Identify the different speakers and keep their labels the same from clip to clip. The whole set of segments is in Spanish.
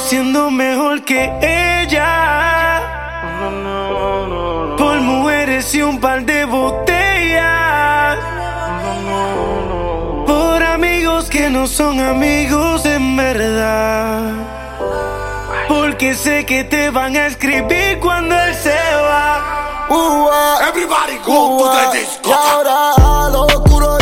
Speaker 1: siendo mejor que ella. Por mujeres y un par de botellas. Por amigos que no son amigos en verdad. Porque sé que te van a escribir cuando él se va.
Speaker 2: Everybody go uh to the disco.
Speaker 3: Y ahora al oscuro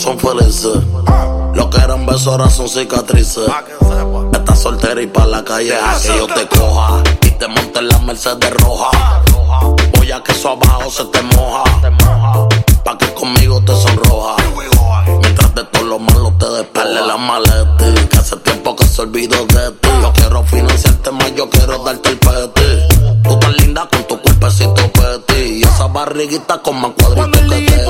Speaker 2: son felices. Lo que eran besos ahora son cicatrices. Estás soltera y pa' la calle a que yo te coja. Y te monte en la Mercedes roja. Voy a que eso abajo se te moja. Pa' que conmigo te sonroja. Mientras de todo lo malo te despele la maleta. Que hace tiempo que se olvidó de ti. Yo quiero financiarte más, yo quiero darte el peti. Tú tan linda con tu cuerpecito peti. Y esa barriguita con más cuadritos que
Speaker 4: te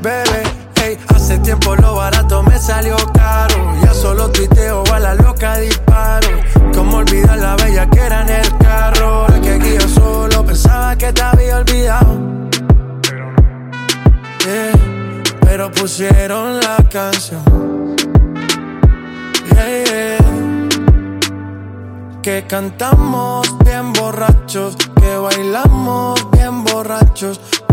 Speaker 5: bebé. Hey, hace tiempo lo barato me salió caro. Ya solo tuiteo a la loca disparo. Como olvidar la bella que era en el carro. La que aquí yo solo pensaba que te había olvidado. Yeah, pero pusieron la canción. Yeah, yeah. Que cantamos bien borrachos que bailamos bien borrachos,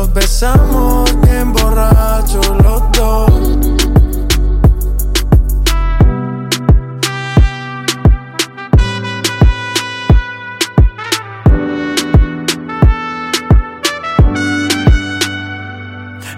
Speaker 5: Nos besamos bien borrachos los dos.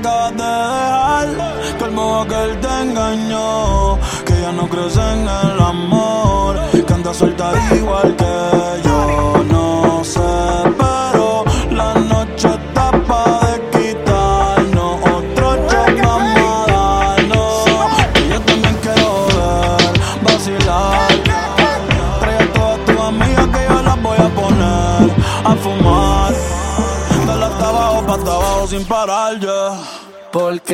Speaker 6: Acabas de dejar. Que el modo que él te engañó. Que ya no crees en el amor. Que suelta igual que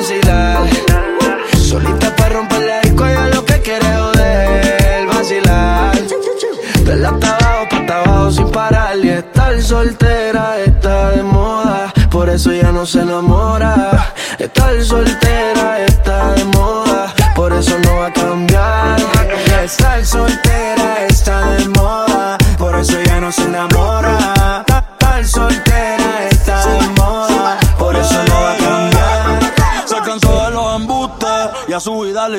Speaker 6: vacilar. Solita para romper la
Speaker 7: disco, ella lo que quiere es joder, vacilar. De la abajo, para abajo sin parar. Y
Speaker 5: estar soltera está de moda, por eso ya no se enamora. Estar soltera está de moda, por eso no va a cambiar.
Speaker 6: Estar soltera.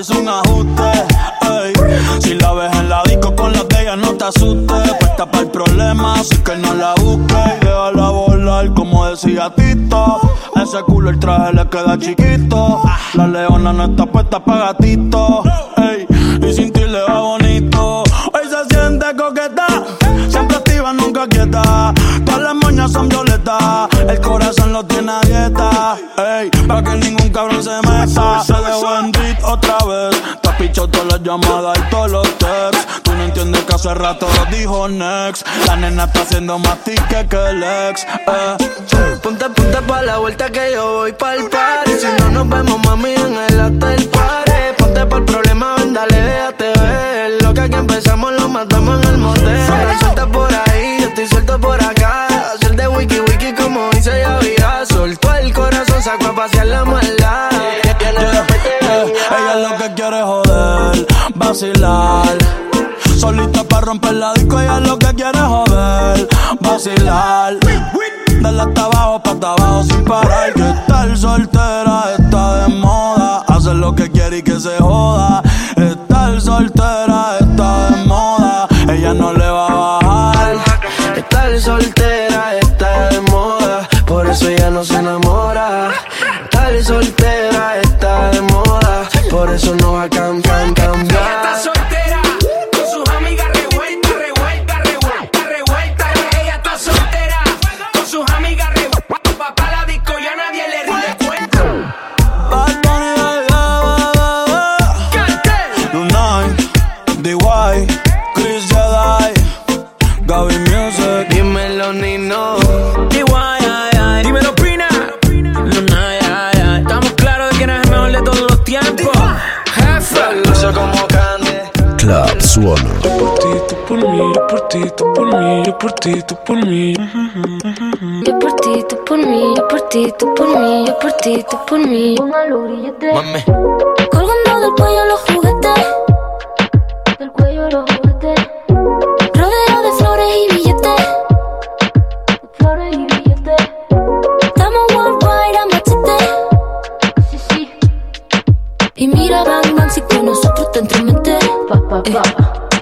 Speaker 6: Hizo un ajuste. Ey, si la ves en la disco con la de ella, no te asustes. Puesta para el problema, así que no la busques. Y déjala volar, como decía Tito. Ese culo el traje le queda chiquito. La leona no está puesta para gatito. Ey, llamadas y todos los texts. Tú no entiendes que hace rato dijo next. La nena está haciendo más tique que el ex. Eh.
Speaker 7: Ponte, ponte pa' la vuelta que yo voy pa'l party. Si no nos vemos, mami, en el hotel party. Ponte el problema, ven, dale, déjate ver. Lo que aquí empezamos lo matamos en el motel. Suelta por ahí, yo estoy suelto por acá. Hacer de wiki wiki como dice ya. Soltó el corazón, sacó a pasear la maldad.
Speaker 6: Vacilar. Solita para romper la disco, ella lo que quiere joder, vacilar. Dale hasta abajo, pa' hasta abajo sin parar. Que estar soltera está de moda. Hacer lo que quiere y que se joda. Estar soltera
Speaker 7: por
Speaker 8: mí, yo por ti, tú por mí. Yo por ti, tú por mí,
Speaker 9: yo por ti, tú por mí, yo por ti, tú por mí.
Speaker 7: Mami.
Speaker 9: Colgando del cuello los juguetes. Del cuello los juguetes. Rodeo de flores y billetes. De flores y billetes. Estamos worldwide a machete. Sí, sí. Y mira, bang, bang, si con nosotros te entremetes. Pa, pa, pa.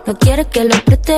Speaker 9: No quieres que lo apriete.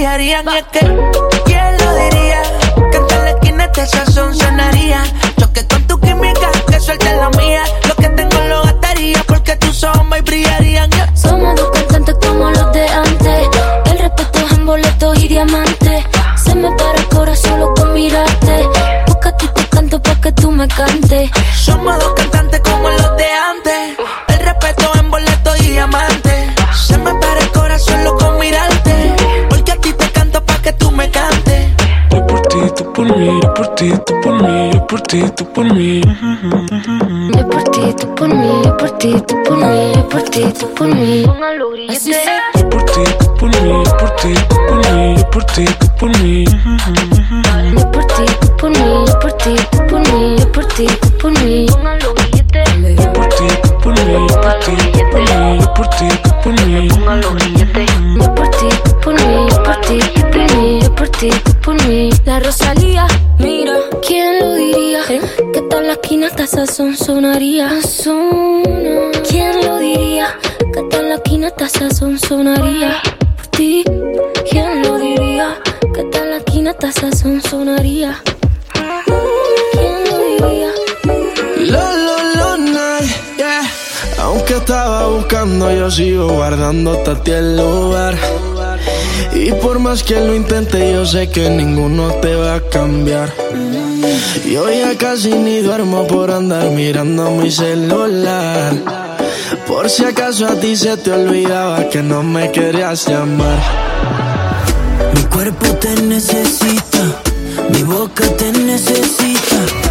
Speaker 3: Brillarían. Y es que, ¿quién lo diría? Que en la esquina este sazón sonaría. Choque con tu química, que suelte la mía. Lo que tengo lo gastaría porque tus ojos brillarían. Yeah.
Speaker 9: Somos dos cantantes como los de antes. El respeto es en boletos y diamantes. Se me para el corazón solo con mirarte. Porque a ti te canto pa' que tú me cantes.
Speaker 3: Somos dos cantantes ti, tú
Speaker 8: por mí, yo por ti, tú por mí. Yo por ti, tú por mí,
Speaker 9: yo por ti, tú por mí, yo por ti, tú por mí. Yo por ti, tú por mí,
Speaker 6: yo por ti, tú por mí, yo por ti, tú por mí. Yo por ti, tú por mí,
Speaker 9: yo por ti, tú por mí, yo por ti, tú por mí. Yo por ti, tú por mí,
Speaker 6: yo por ti, tú por mí, yo por ti, tú por mí. Yo por ti, tú por mí,
Speaker 9: yo por ti, tú por mí, yo por ti, tú por mí. La Rosalía esa son sonaría ¿Quién lo diría? Que tal la quinata esa son sonaría. Por ti, ¿quién lo diría? Que tal la quinata esa son sonaría. ¿Quién lo diría?
Speaker 7: Lo, lo, lo, nah, yeah. Aunque estaba buscando, yo sigo guardando hasta ti el lugar. Y por más que lo intente, yo sé que ninguno te va a cambiar. Mm -hmm. Yo ya casi ni duermo por andar mirando mi celular. Por si acaso a ti se te olvidaba que no me querías llamar.
Speaker 10: Mi cuerpo te necesita, mi boca te necesita.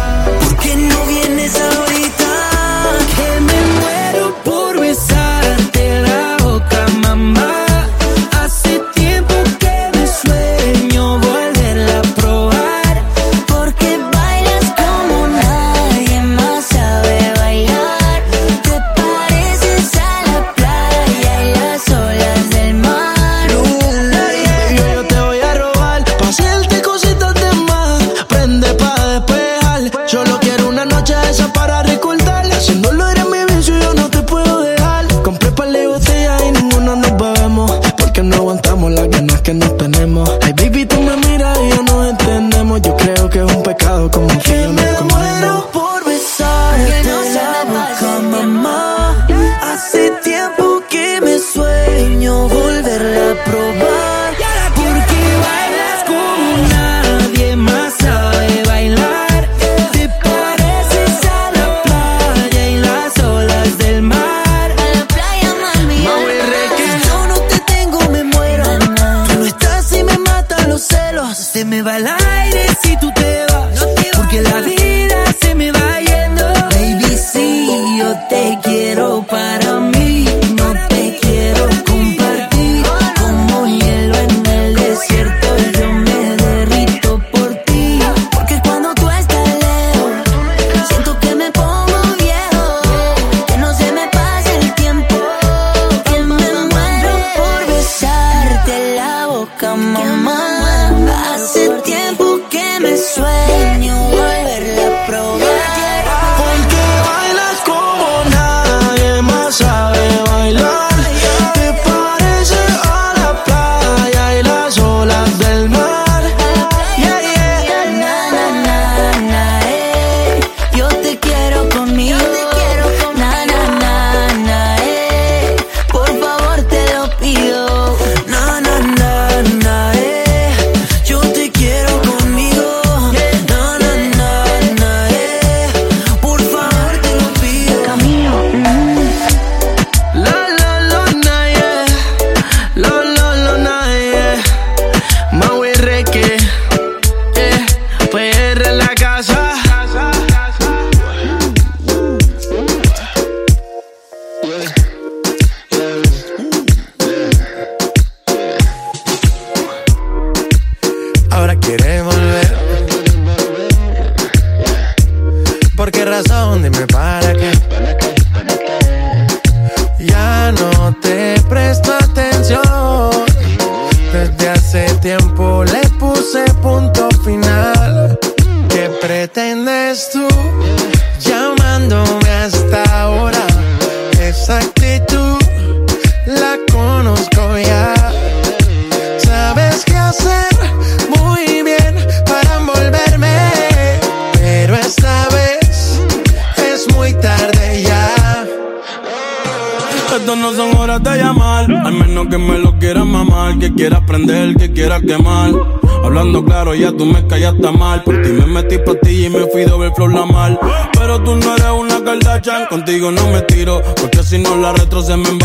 Speaker 11: I'm.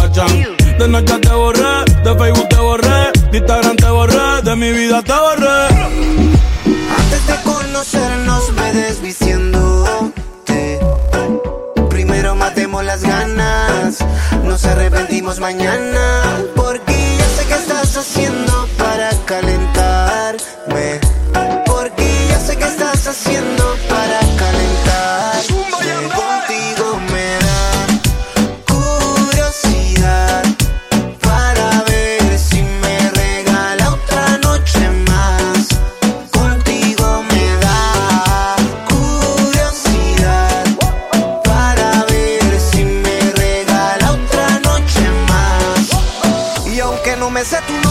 Speaker 11: cassette ou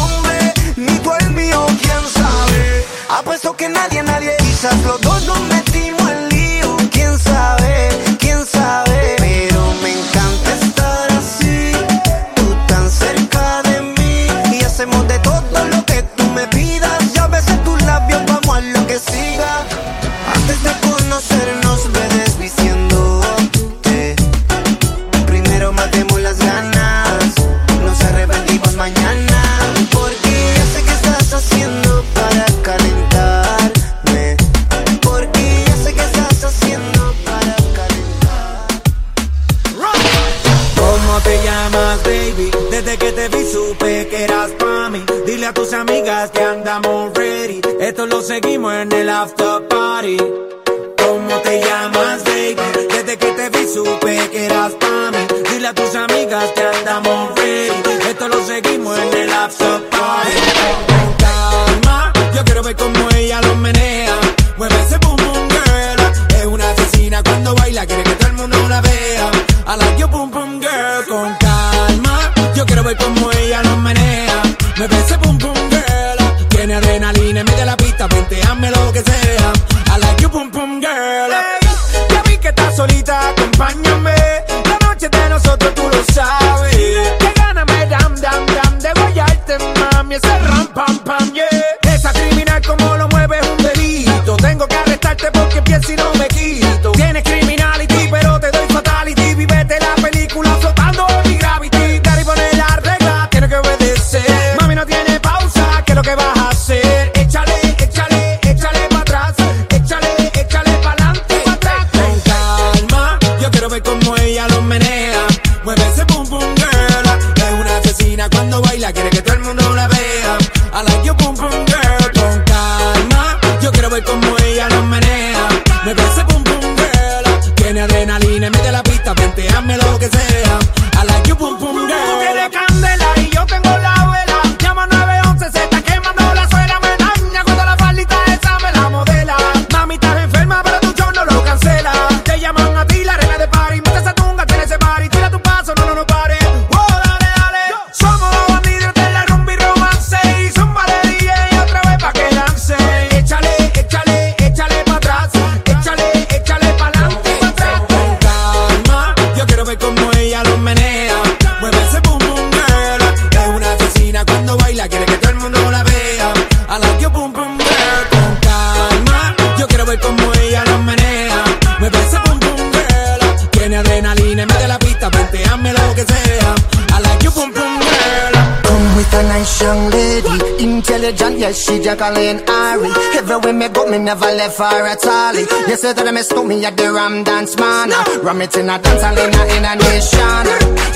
Speaker 11: yes, she Jacqueline Ari. Everywhere me go, me never left her at all. You say that I miss me at the Ram Dance Man. Ram it in a dance, I in a nation.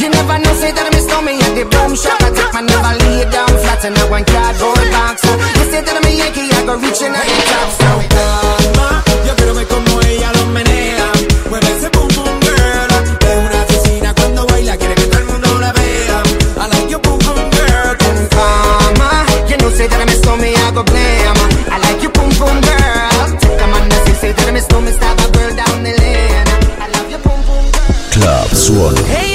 Speaker 11: You never know, say that I miss me at the Boom Shop. I take my never lay down flat in a one cardboard box. You say that I'm a Yankee, I go reaching out the top. So,
Speaker 12: Mama, yo quiero ver como ella lo menea. problem. I like your boom boom girl.
Speaker 11: Take a man that you say that I miss no miss a girl down the lane. I love your boom boom girl.
Speaker 13: Club
Speaker 6: Swallow. Hey.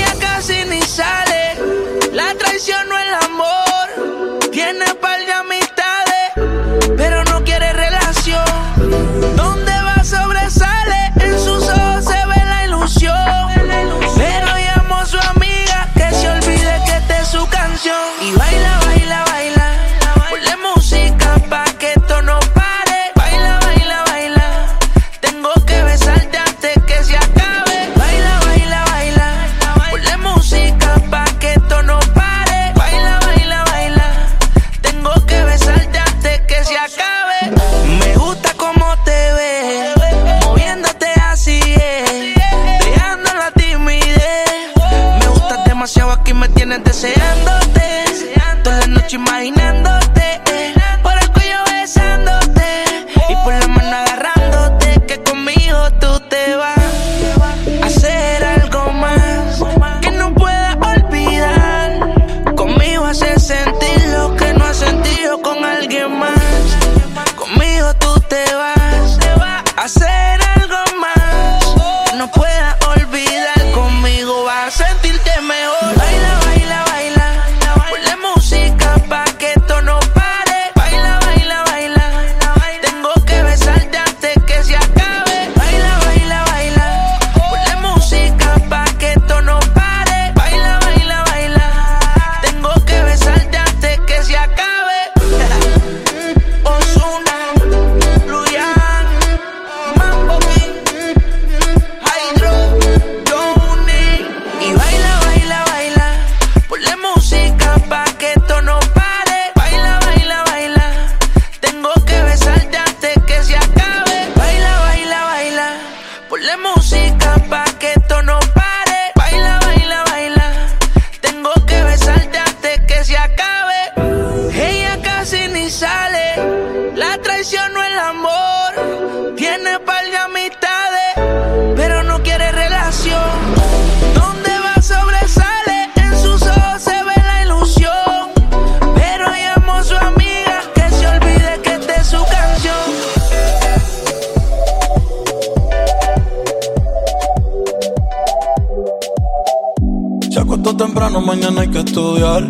Speaker 6: mañana hay que estudiar.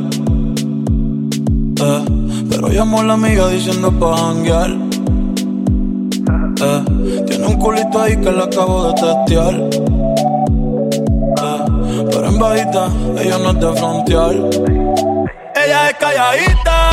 Speaker 6: Eh, pero llamó a la amiga diciendo pa' janguear. Eh, tiene un culito ahí que la acabo de testear. Eh, pero en bajita, ella no es de frontear. Ella es calladita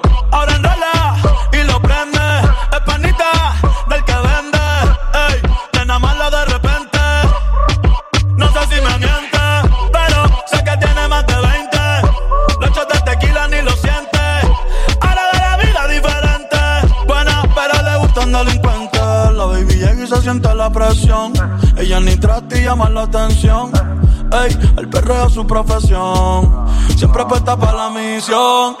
Speaker 6: 그.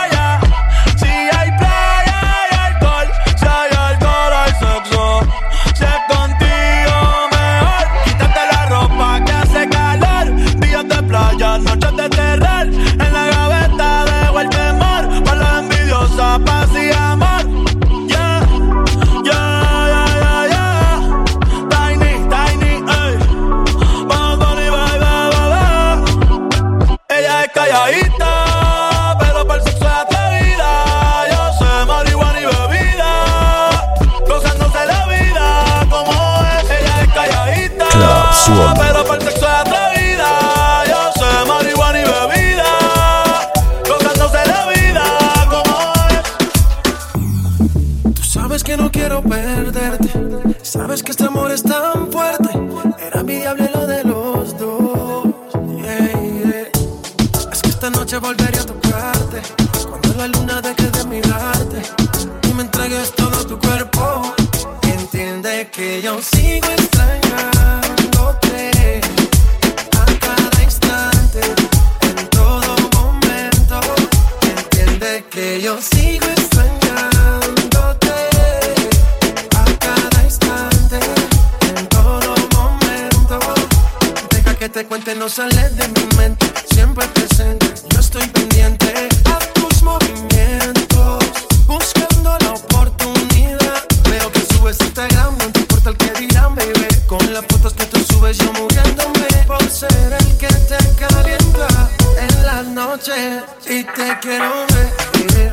Speaker 6: Las
Speaker 5: noches. Y te quiero ver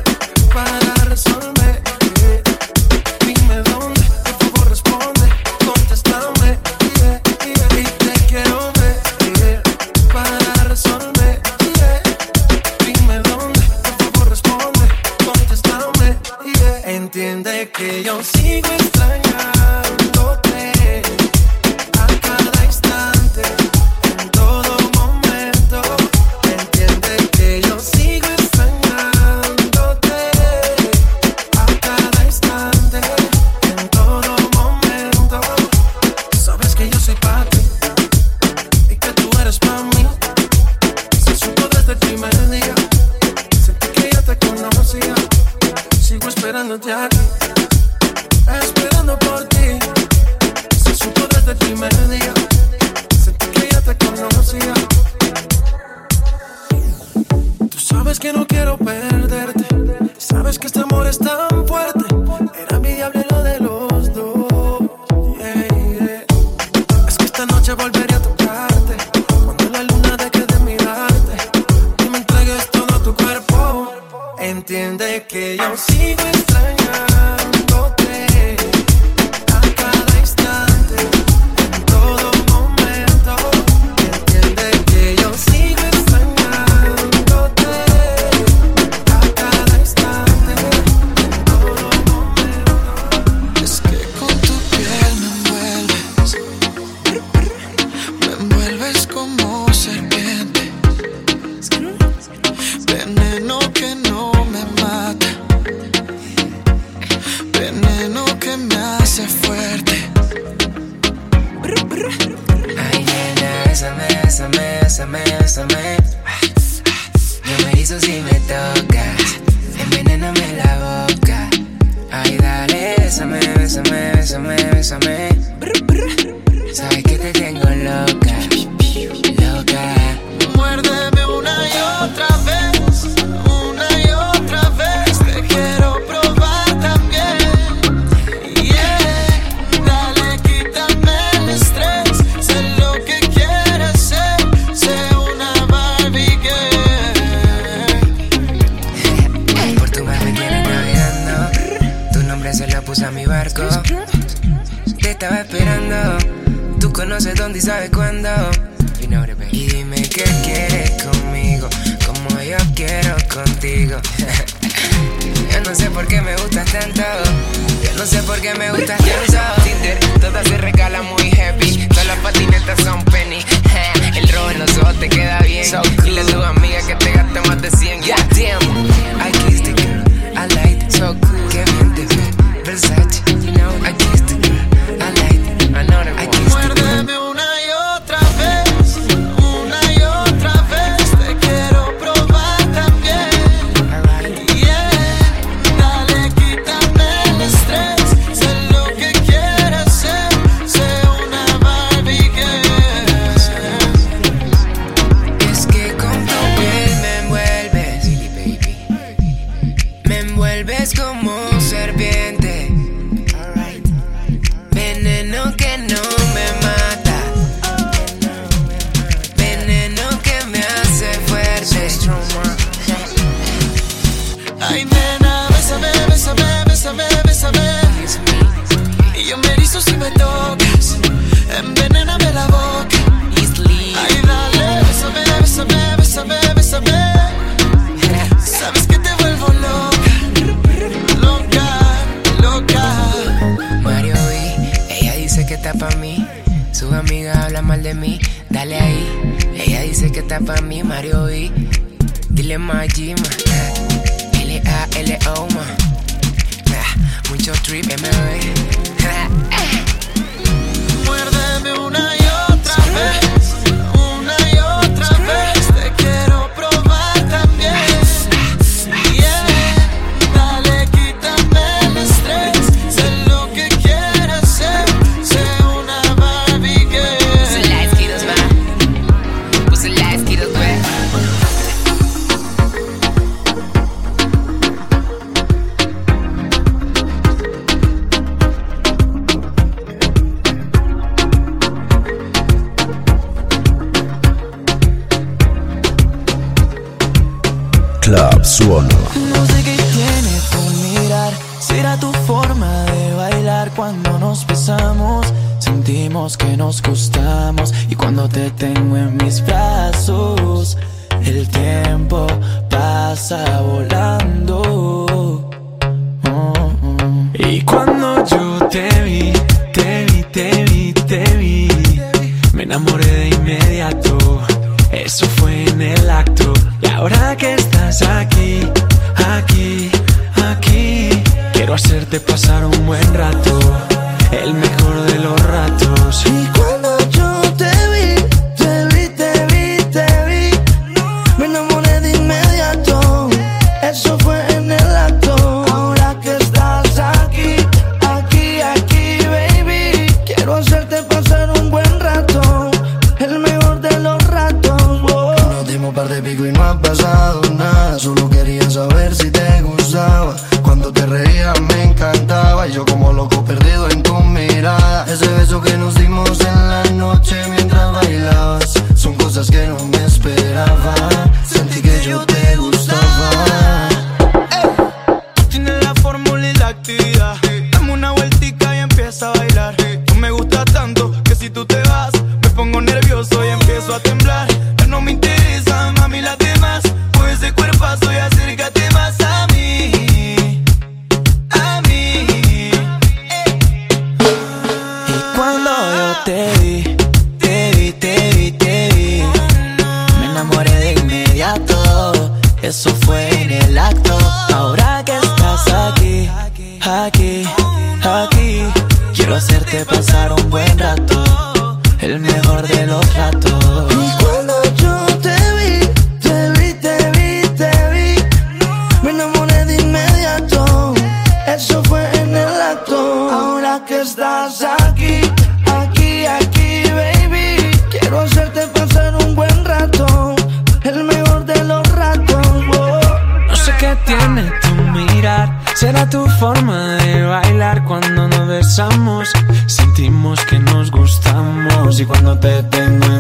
Speaker 14: Sentimos que nos gustamos. Y cuando te tengo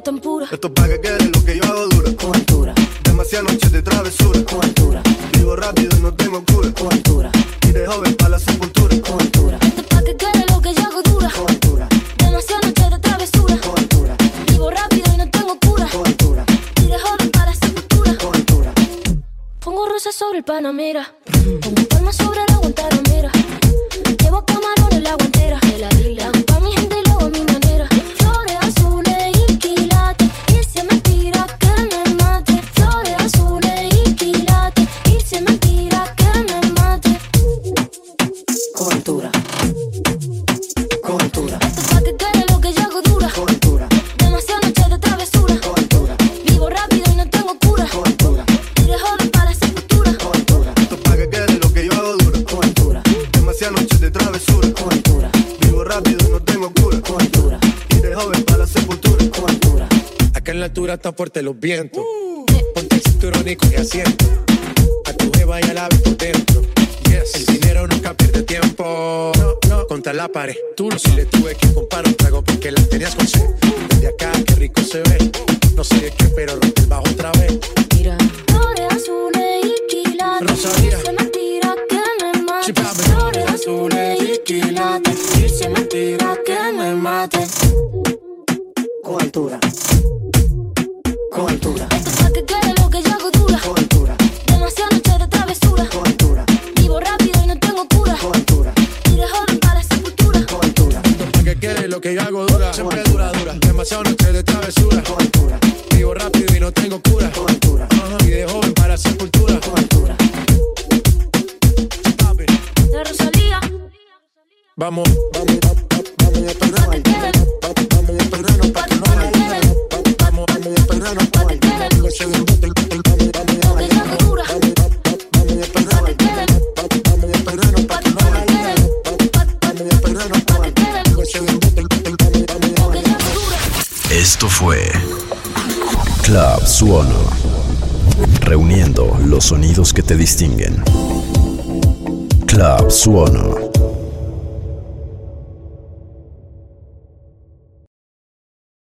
Speaker 15: tan pura.
Speaker 9: Esto
Speaker 16: soporte los vientos. Uh. Ponte el cinturón y coge asiento. A tu jeva ya la ves por dentro. Yes. El dinero nunca pierde tiempo. No, no. Contra la pared. Tú no si le tuve que comprar un trago porque la tenías con sed. Desde acá, qué rico se ve. No sé de qué, pero rompe el bajo otra vez.
Speaker 15: Mira, flores azules y quilates.
Speaker 16: Rosalía.
Speaker 15: Dice mentira que me mates. Flores azules y quilates. Dice mentira que me mates.
Speaker 17: Con altura
Speaker 15: con altura. Esto para que quede lo que yo hago dura. Con. Demasiada noche de travesura. Vivo rápido y no tengo cura. Con altura. Tire joven para sepultura.
Speaker 16: Con altura. Esto para que quede lo que yo hago dura. Siempre dura, dura. Noche de travesura. Con. Vivo rápido y no tengo cura. Y de joven para la sepultura. Vamos.
Speaker 18: Club Suono. Reuniendo los sonidos que te distinguen. Club Suono.